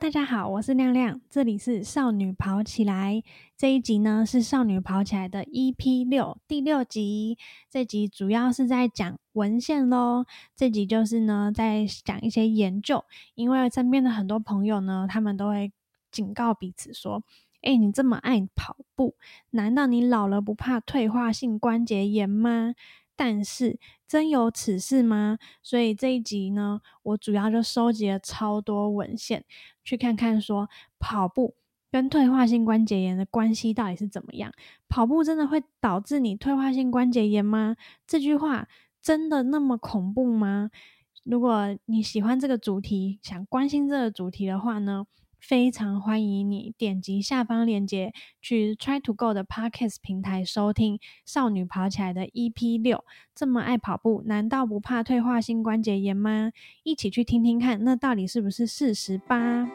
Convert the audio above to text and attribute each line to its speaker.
Speaker 1: 大家好，我是亮亮，这里是少女跑起来。这一集呢是少女跑起来的 EP 六第六集。这集主要是在讲文献喽。这集就是呢在讲一些研究，因为身边的很多朋友呢，他们都会警告彼此说：“哎，你这么爱跑步，难道你老了不怕退化性关节炎吗？”但是真有此事吗？所以这一集呢，我主要就收集了超多文献，去看看说跑步跟退化性关节炎的关系到底是怎么样。跑步真的会导致你退化性关节炎吗？这句话真的那么恐怖吗？如果你喜欢这个主题，想关心这个主题的话呢？非常欢迎你点击下方链接去 Try to Go 的 Podcast 平台收听《少女跑起来》的 EP 六。这么爱跑步，难道不怕退化性关节炎吗？一起去听听看，那到底是不是事实吧？